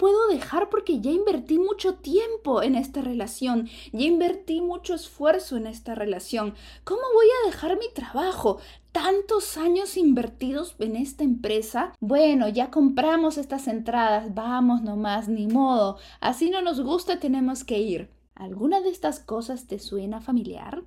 puedo dejar porque ya invertí mucho tiempo en esta relación, ya invertí mucho esfuerzo en esta relación. ¿Cómo voy a dejar mi trabajo? Tantos años invertidos en esta empresa. Bueno, ya compramos estas entradas, vamos nomás, ni modo. Así no nos gusta, tenemos que ir. ¿Alguna de estas cosas te suena familiar?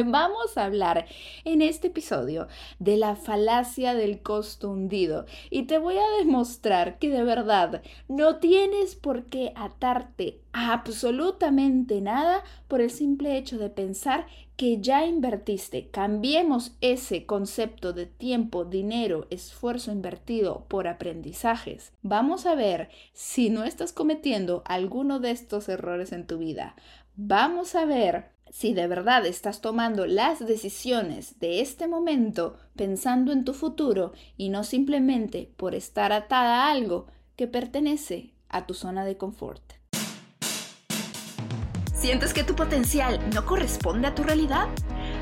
Vamos a hablar en este episodio de la falacia del costo hundido y te voy a demostrar que de verdad no tienes por qué atarte absolutamente nada por el simple hecho de pensar que ya invertiste. Cambiemos ese concepto de tiempo, dinero, esfuerzo invertido por aprendizajes. Vamos a ver si no estás cometiendo alguno de estos errores en tu vida. Vamos a ver si de verdad estás tomando las decisiones de este momento pensando en tu futuro y no simplemente por estar atada a algo que pertenece a tu zona de confort. ¿Sientes que tu potencial no corresponde a tu realidad?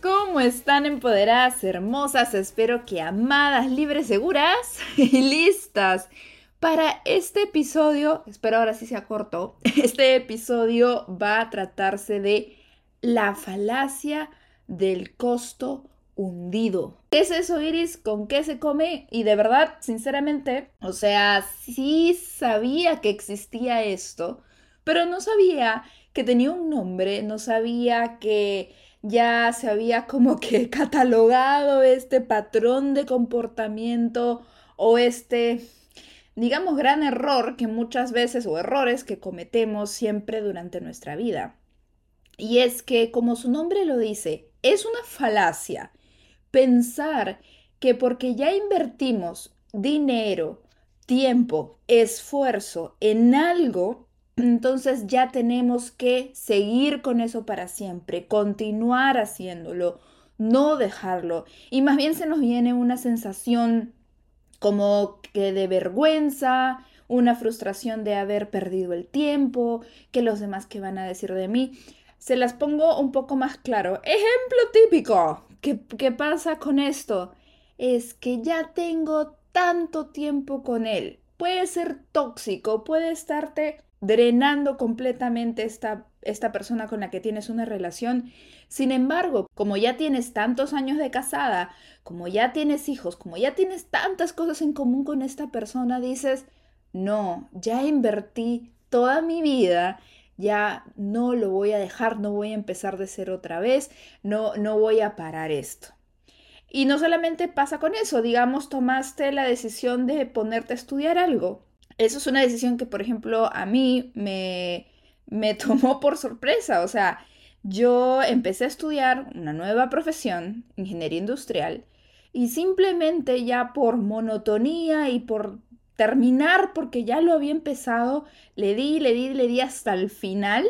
¿Cómo están empoderadas, hermosas? Espero que amadas, libres, seguras y listas para este episodio. Espero ahora sí sea corto. Este episodio va a tratarse de la falacia del costo hundido. ¿Qué es eso, Iris? ¿Con qué se come? Y de verdad, sinceramente, o sea, sí sabía que existía esto, pero no sabía que tenía un nombre, no sabía que ya se había como que catalogado este patrón de comportamiento o este, digamos, gran error que muchas veces o errores que cometemos siempre durante nuestra vida. Y es que, como su nombre lo dice, es una falacia pensar que porque ya invertimos dinero, tiempo, esfuerzo en algo, entonces ya tenemos que seguir con eso para siempre, continuar haciéndolo, no dejarlo. Y más bien se nos viene una sensación como que de vergüenza, una frustración de haber perdido el tiempo, que los demás que van a decir de mí. Se las pongo un poco más claro. Ejemplo típico. ¿Qué, pasa con esto? Es que ya tengo tanto tiempo con él. Puede ser tóxico, puede estarte drenando completamente esta, esta persona con la que tienes una relación. Sin embargo, como ya tienes tantos años de casada, como ya tienes hijos, como ya tienes tantas cosas en común con esta persona, dices, no, ya invertí toda mi vida, ya no lo voy a dejar, no voy a empezar de ser otra vez, no, no voy a parar esto. Y no solamente pasa con eso, digamos, tomaste la decisión de ponerte a estudiar algo eso es una decisión que, por ejemplo, a mí me, me tomó por sorpresa. O sea, yo empecé a estudiar una nueva profesión, ingeniería industrial, y simplemente ya por monotonía y por terminar, porque ya lo había empezado, le di, le di, le di hasta el final.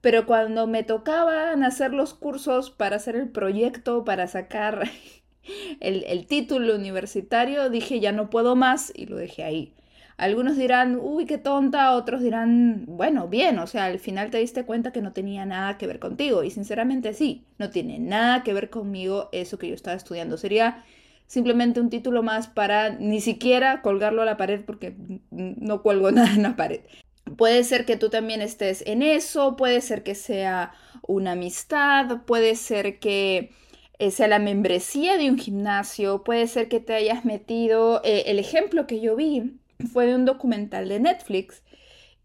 Pero cuando me tocaban hacer los cursos para hacer el proyecto, para sacar el, el título universitario, dije ya no puedo más y lo dejé ahí. Algunos dirán, uy, qué tonta, otros dirán, bueno, bien, o sea, al final te diste cuenta que no tenía nada que ver contigo. Y sinceramente sí, no tiene nada que ver conmigo eso que yo estaba estudiando. Sería simplemente un título más para ni siquiera colgarlo a la pared porque no cuelgo nada en la pared. Puede ser que tú también estés en eso, puede ser que sea una amistad, puede ser que eh, sea la membresía de un gimnasio, puede ser que te hayas metido, eh, el ejemplo que yo vi fue de un documental de Netflix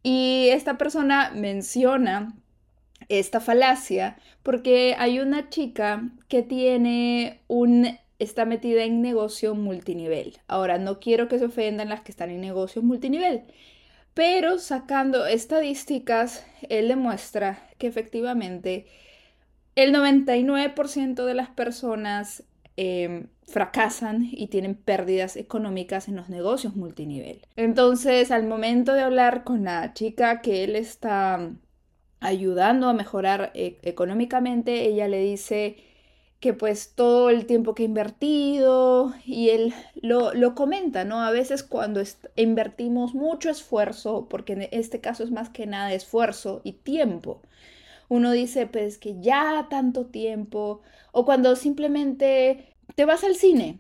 y esta persona menciona esta falacia porque hay una chica que tiene un está metida en negocio multinivel. Ahora, no quiero que se ofendan las que están en negocio multinivel, pero sacando estadísticas, él demuestra que efectivamente el 99% de las personas em, fracasan y tienen pérdidas económicas en los negocios multinivel. Entonces, al momento de hablar con la chica que él está ayudando a mejorar eh, económicamente, ella le dice que pues todo el tiempo que ha invertido y él lo, lo comenta, ¿no? A veces cuando invertimos mucho esfuerzo, porque en este caso es más que nada esfuerzo y tiempo, uno dice pues que ya tanto tiempo, o cuando simplemente te vas al cine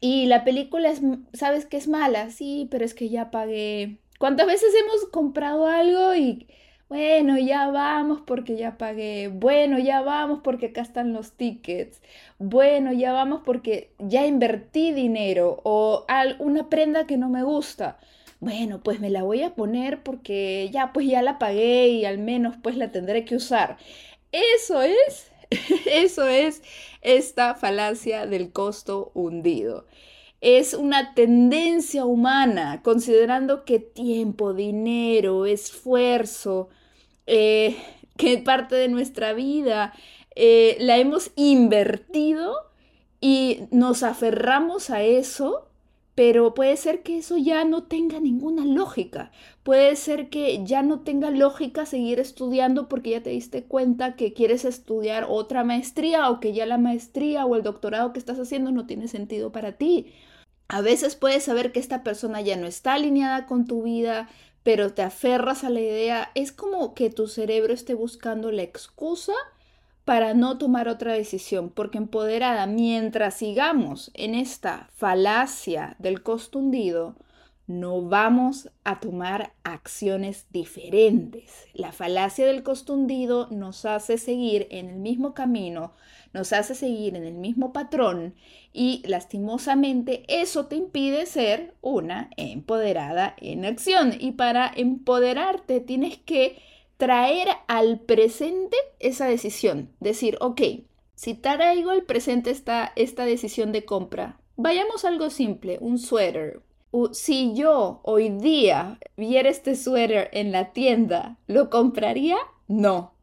y la película es, sabes que es mala, sí, pero es que ya pagué. ¿Cuántas veces hemos comprado algo y bueno, ya vamos porque ya pagué. Bueno, ya vamos porque acá están los tickets. Bueno, ya vamos porque ya invertí dinero o una prenda que no me gusta. Bueno, pues me la voy a poner porque ya pues ya la pagué y al menos pues la tendré que usar. Eso es Eso es esta falacia del costo hundido. Es una tendencia humana, considerando que tiempo, dinero, esfuerzo, eh, que parte de nuestra vida eh, la hemos invertido y nos aferramos a eso pero puede ser que eso ya no tenga ninguna lógica. Puede ser que ya no tenga lógica seguir estudiando porque ya te diste cuenta que quieres estudiar otra maestría o que ya la maestría o el doctorado que estás haciendo no tiene sentido para ti. A veces puedes saber que esta persona ya no está alineada con tu vida, pero te aferras a la idea. Es como que tu cerebro esté buscando la excusa para no tomar otra decisión, porque empoderada, mientras sigamos en esta falacia del costo hundido, no vamos a tomar acciones diferentes. La falacia del costo hundido nos hace seguir en el mismo camino, nos hace seguir en el mismo patrón y lastimosamente eso te impide ser una empoderada en acción. Y para empoderarte tienes que traer al presente esa decisión. Decir, ok, si traigo al presente esta, esta decisión de compra, vayamos a algo simple, un suéter. Si yo hoy día viera este suéter en la tienda, ¿lo compraría? No.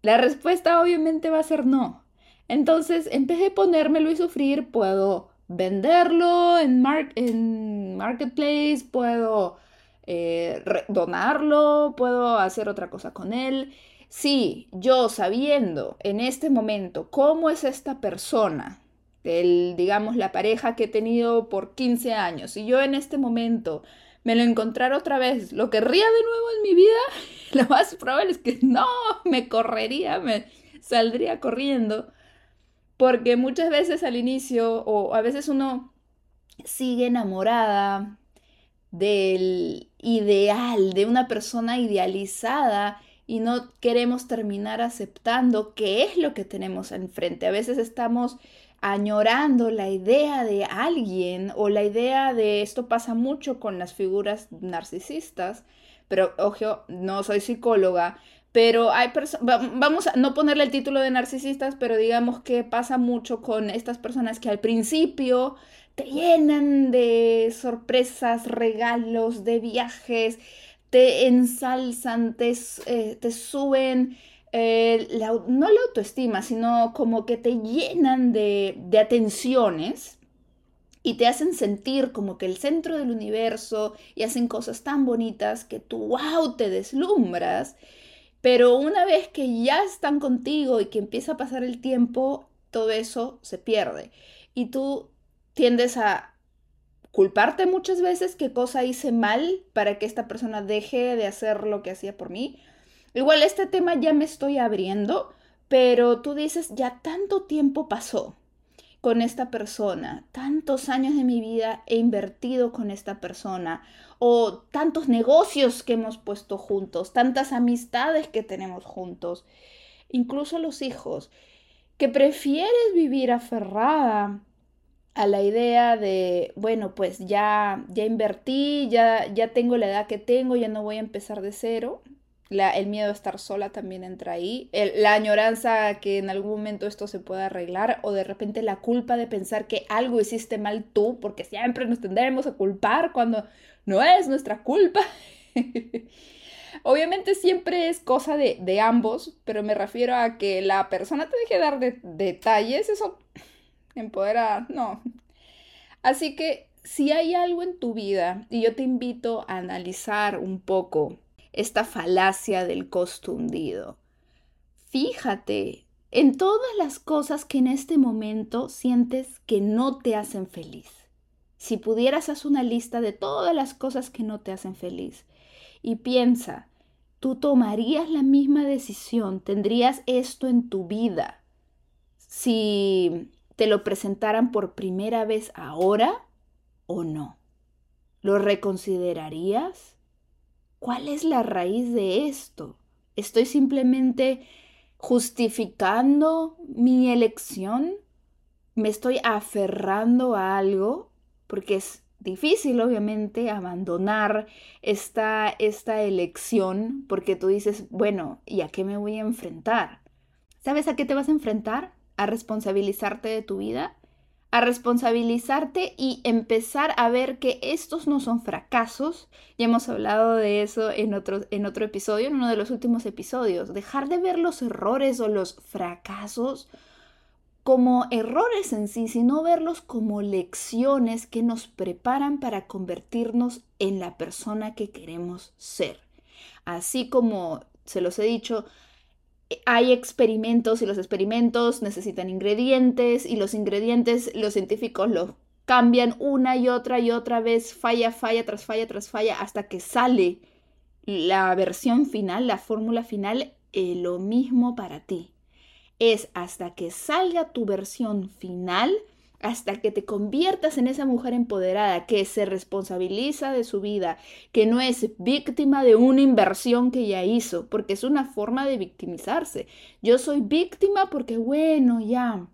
La respuesta obviamente va a ser no. Entonces, en vez de ponérmelo y sufrir, puedo venderlo en, en Marketplace, puedo eh, donarlo, puedo hacer otra cosa con él. Si yo sabiendo en este momento cómo es esta persona, el, digamos, la pareja que he tenido por 15 años, y yo en este momento me lo encontrara otra vez, ¿lo querría de nuevo en mi vida? Lo más probable es que no, me correría, me saldría corriendo, porque muchas veces al inicio, o a veces uno sigue enamorada del ideal, de una persona idealizada y no queremos terminar aceptando qué es lo que tenemos enfrente. A veces estamos añorando la idea de alguien o la idea de esto pasa mucho con las figuras narcisistas, pero ojo, no soy psicóloga, pero hay personas, vamos a no ponerle el título de narcisistas, pero digamos que pasa mucho con estas personas que al principio te llenan de sorpresas, regalos, de viajes, te ensalzan, te, eh, te suben, eh, no la autoestima, sino como que te llenan de, de atenciones y te hacen sentir como que el centro del universo y hacen cosas tan bonitas que tú, wow, te deslumbras. Pero una vez que ya están contigo y que empieza a pasar el tiempo, todo eso se pierde. Y tú tiendes a culparte muchas veces qué cosa hice mal para que esta persona deje de hacer lo que hacía por mí. Igual este tema ya me estoy abriendo, pero tú dices, ya tanto tiempo pasó con esta persona, tantos años de mi vida he invertido con esta persona, o tantos negocios que hemos puesto juntos, tantas amistades que tenemos juntos, incluso los hijos, que prefieres vivir aferrada a la idea de, bueno, pues ya, ya invertí, ya, ya tengo la edad que tengo, ya no voy a empezar de cero. La, el miedo a estar sola también entra ahí. la añoranza que en algún momento esto se pueda arreglar o de repente la culpa de pensar que algo hiciste mal tú, porque siempre nos tendremos a culpar cuando no es nuestra culpa. Obviamente siempre es cosa de, de, ambos, pero me refiero a que la persona te deje dar de, detalles, eso empoderada, no. Así que si hay algo en tu vida, y yo te invito a analizar un poco esta falacia del costo hundido, fíjate en todas las cosas que en este momento sientes que no te hacen feliz. Si pudieras hacer una lista de todas las cosas que no te hacen feliz y piensa, tú tomarías la misma decisión, tendrías esto en tu vida si te lo presentaran por primera vez ahora o no. ¿Lo reconsiderarías? ¿Cuál es la raíz de esto? ¿Estoy simplemente justificando mi elección? ¿Me estoy aferrando a algo? Porque es difícil, obviamente, abandonar esta, esta elección porque tú dices, bueno, ¿y a qué me voy a enfrentar? ¿Sabes a qué te vas a enfrentar? A responsabilizarte de tu vida, a responsabilizarte y empezar a ver que estos no son fracasos. Ya hemos hablado de eso en otro, en otro episodio, en uno de los últimos episodios. Dejar de ver los errores o los fracasos como errores en sí, sino verlos como lecciones que nos preparan para convertirnos en la persona que queremos ser. Así como se los he dicho, hay experimentos y los experimentos necesitan ingredientes y los ingredientes los científicos los cambian una y otra y otra vez, falla, falla tras falla tras falla, hasta que sale la versión final, la fórmula final, eh, lo mismo para ti. Es hasta que salga tu versión final, hasta que te conviertas en esa mujer empoderada que se responsabiliza de su vida, que no es víctima de una inversión que ya hizo, porque es una forma de victimizarse. Yo soy víctima porque, bueno, ya,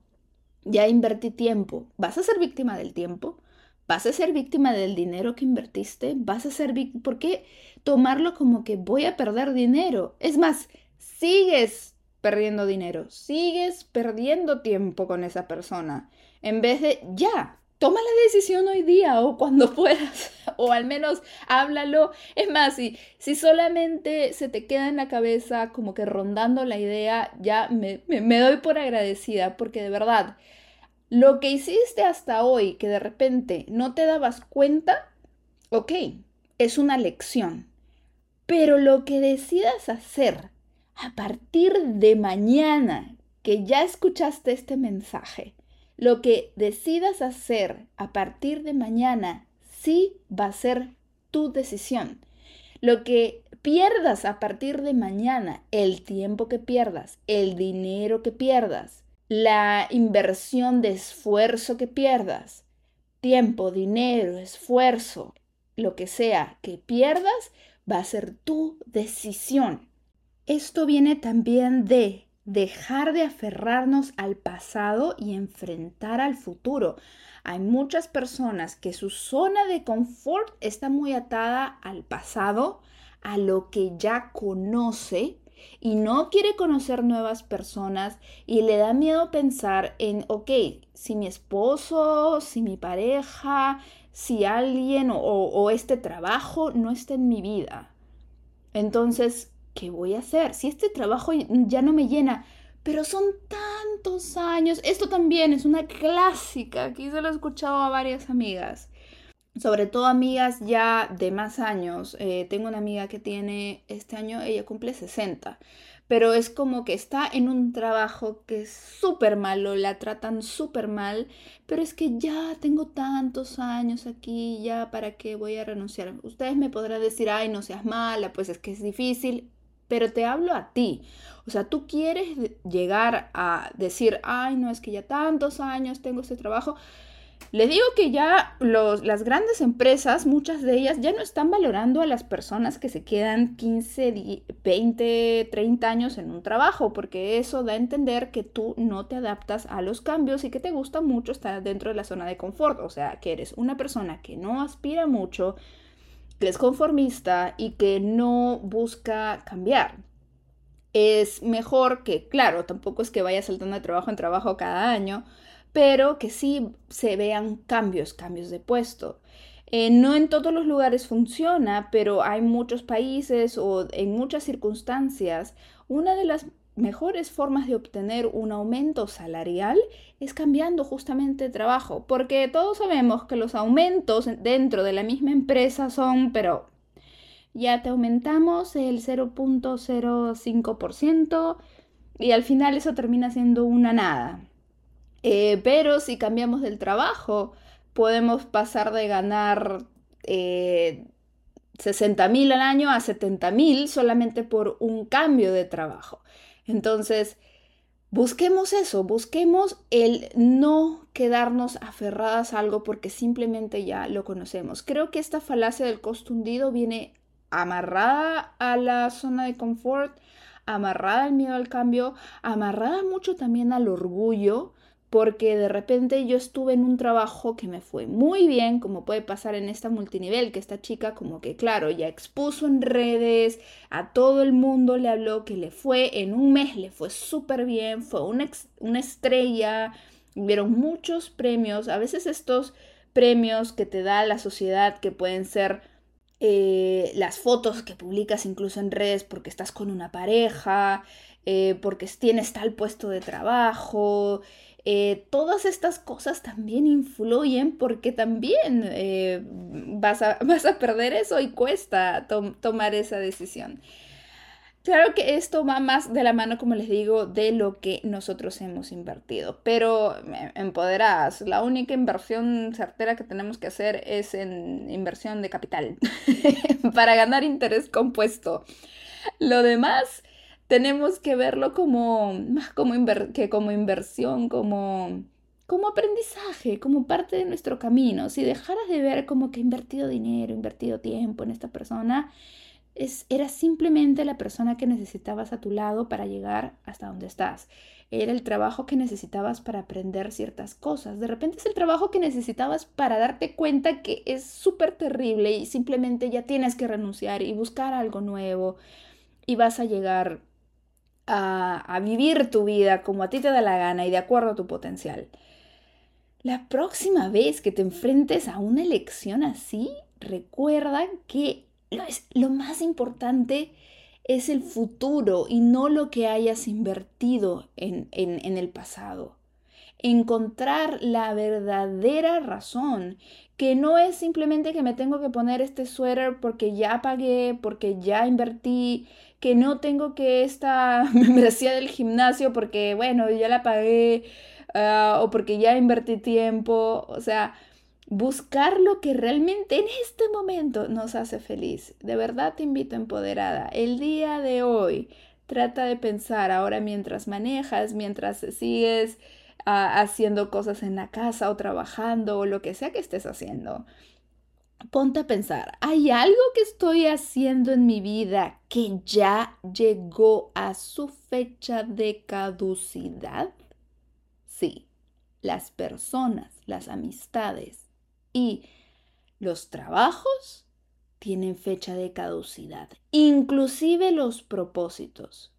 ya invertí tiempo. ¿Vas a ser víctima del tiempo? ¿Vas a ser víctima del dinero que invertiste? ¿Vas a ser víctima? ¿Por qué tomarlo como que voy a perder dinero? Es más, sigues perdiendo dinero, sigues perdiendo tiempo con esa persona. En vez de ya, toma la decisión hoy día o cuando puedas, o al menos háblalo. Es más, si, si solamente se te queda en la cabeza como que rondando la idea, ya me, me doy por agradecida, porque de verdad, lo que hiciste hasta hoy, que de repente no te dabas cuenta, ok, es una lección. Pero lo que decidas hacer a partir de mañana que ya escuchaste este mensaje, lo que decidas hacer a partir de mañana sí va a ser tu decisión. Lo que pierdas a partir de mañana, el tiempo que pierdas, el dinero que pierdas, la inversión de esfuerzo que pierdas, tiempo, dinero, esfuerzo, lo que sea que pierdas, va a ser tu decisión. Esto viene también de dejar de aferrarnos al pasado y enfrentar al futuro. Hay muchas personas que su zona de confort está muy atada al pasado, a lo que ya conoce y no quiere conocer nuevas personas y le da miedo pensar en, ok, si mi esposo, si mi pareja, si alguien o, o este trabajo no está en mi vida. Entonces ¿qué voy a hacer? Si este trabajo ya no me llena, pero son tantos años. Esto también es una clásica, aquí se lo he escuchado a varias amigas, sobre todo amigas ya de más años. Eh, tengo una amiga que tiene, este año ella cumple 60, pero es como que está en un trabajo que es súper malo, la tratan súper mal, pero es que ya tengo tantos años aquí, ya para qué voy a renunciar. Ustedes me podrán decir, ay, no seas mala, pues es que es difícil pero te hablo a ti. O sea, tú quieres llegar a decir, ay, no es que ya tantos años tengo este trabajo. Les digo que ya las grandes empresas, muchas de ellas, ya no están valorando a las personas que se quedan 15, 20, 30 años en un trabajo, porque eso da a entender que tú no te adaptas a los cambios y que te gusta mucho estar dentro de la zona de confort. O sea, que eres una persona que no aspira mucho, que es conformista y que no busca cambiar. Es mejor que, claro, tampoco es que vaya saltando de trabajo en trabajo cada año, pero que sí se vean cambios, cambios de puesto. Eh, no en todos los lugares funciona, pero hay muchos países o en muchas circunstancias, una de las mejores formas de obtener un aumento salarial es cambiando justamente de trabajo, porque todos sabemos que los aumentos dentro de la misma empresa son, pero ya te aumentamos el 0.05% y al final eso termina siendo una nada. Eh, pero si cambiamos del trabajo, podemos pasar de ganar eh, 60 mil al año a 70 mil solamente por un cambio de trabajo. Entonces, busquemos eso, busquemos el no quedarnos aferradas a algo porque simplemente ya lo conocemos. Creo que esta falacia del costo hundido viene amarrada a la zona de confort, amarrada al miedo al cambio, amarrada mucho también al orgullo, porque de repente yo estuve en un trabajo que me fue muy bien, como puede pasar en esta multinivel, que esta chica como que claro, ya expuso en redes, a todo el mundo le habló que le fue, en un mes le fue súper bien, fue una, una estrella, hubieron muchos premios, a veces estos premios que te da la sociedad que pueden ser eh, las fotos que publicas incluso en redes porque estás con una pareja, eh, porque tienes tal puesto de trabajo, eh, todas estas cosas también influyen porque también eh, vas, a, vas, a, perder eso y cuesta tomar esa decisión. Claro que esto va más de la mano, como les digo, de lo que nosotros hemos invertido, pero empoderadas, la única inversión certera que tenemos que hacer es en inversión de capital para ganar interés compuesto. Lo demás tenemos que verlo como más como que como inversión, como como aprendizaje, como parte de nuestro camino. Si dejaras de ver como que he invertido dinero, invertido tiempo en esta persona, es, era simplemente la persona que necesitabas a tu lado para llegar hasta donde estás. Era el trabajo que necesitabas para aprender ciertas cosas. De repente es el trabajo que necesitabas para darte cuenta que es súper terrible y simplemente ya tienes que renunciar y buscar algo nuevo y vas a llegar a, vivir tu vida como a ti te da la gana y de acuerdo a tu potencial. La próxima vez que te enfrentes a una elección así, recuerda que lo, es, lo más importante es el futuro y no lo que hayas invertido en, en, el pasado. Encontrar la verdadera razón, que no es simplemente que me tengo que poner este suéter porque ya pagué, porque ya invertí, que no tengo que esta membresía del gimnasio porque, bueno, ya la pagué ah, o porque ya invertí tiempo. O sea, buscar lo que realmente en este momento nos hace feliz. De verdad te invito empoderada. El día de hoy trata de pensar ahora mientras manejas, mientras sigues haciendo cosas en la casa o trabajando o lo que sea que estés haciendo ponte a pensar, ¿hay algo que estoy haciendo en mi vida que ya llegó a su fecha de caducidad? Sí, las personas, las amistades y los trabajos tienen fecha de caducidad, inclusive los propósitos.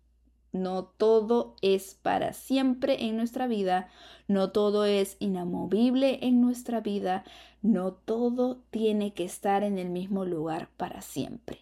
No todo es para siempre en nuestra vida, no todo es inamovible en nuestra vida, no todo tiene que estar en el mismo lugar para siempre.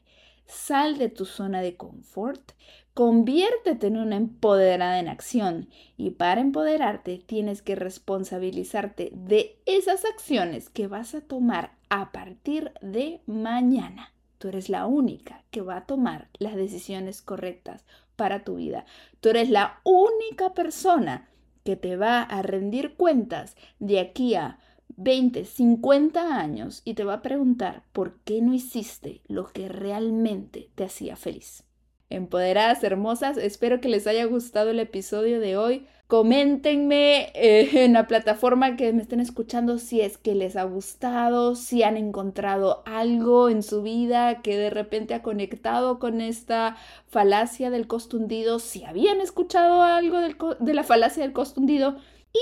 Sal de tu zona de confort, conviértete en una empoderada en acción y para empoderarte tienes que responsabilizarte de esas acciones que vas a tomar a partir de mañana. Tú eres la única que va a tomar las decisiones correctas para tu vida. Tú eres la única persona que te va a rendir cuentas de aquí a 20, 50 años y te va a preguntar por qué no hiciste lo que realmente te hacía feliz. Empoderadas hermosas, espero que les haya gustado el episodio de hoy. Coméntenme eh, en la plataforma que me estén escuchando si es que les ha gustado, si han encontrado algo en su vida que de repente ha conectado con esta falacia del costundido, si habían escuchado algo de la falacia del costundido.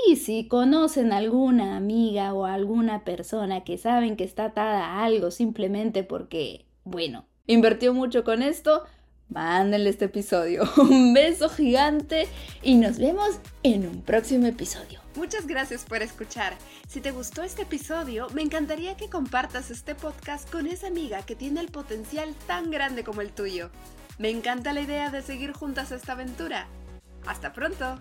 Y si conocen alguna amiga o alguna persona que saben que está atada a algo simplemente porque, bueno, invirtió mucho con esto, mándenle este episodio. Un beso gigante y nos vemos en un próximo episodio. Muchas gracias por escuchar. Si te gustó este episodio, me encantaría que compartas este podcast con esa amiga que tiene el potencial tan grande como el tuyo. Me encanta la idea de seguir juntas esta aventura. Hasta pronto.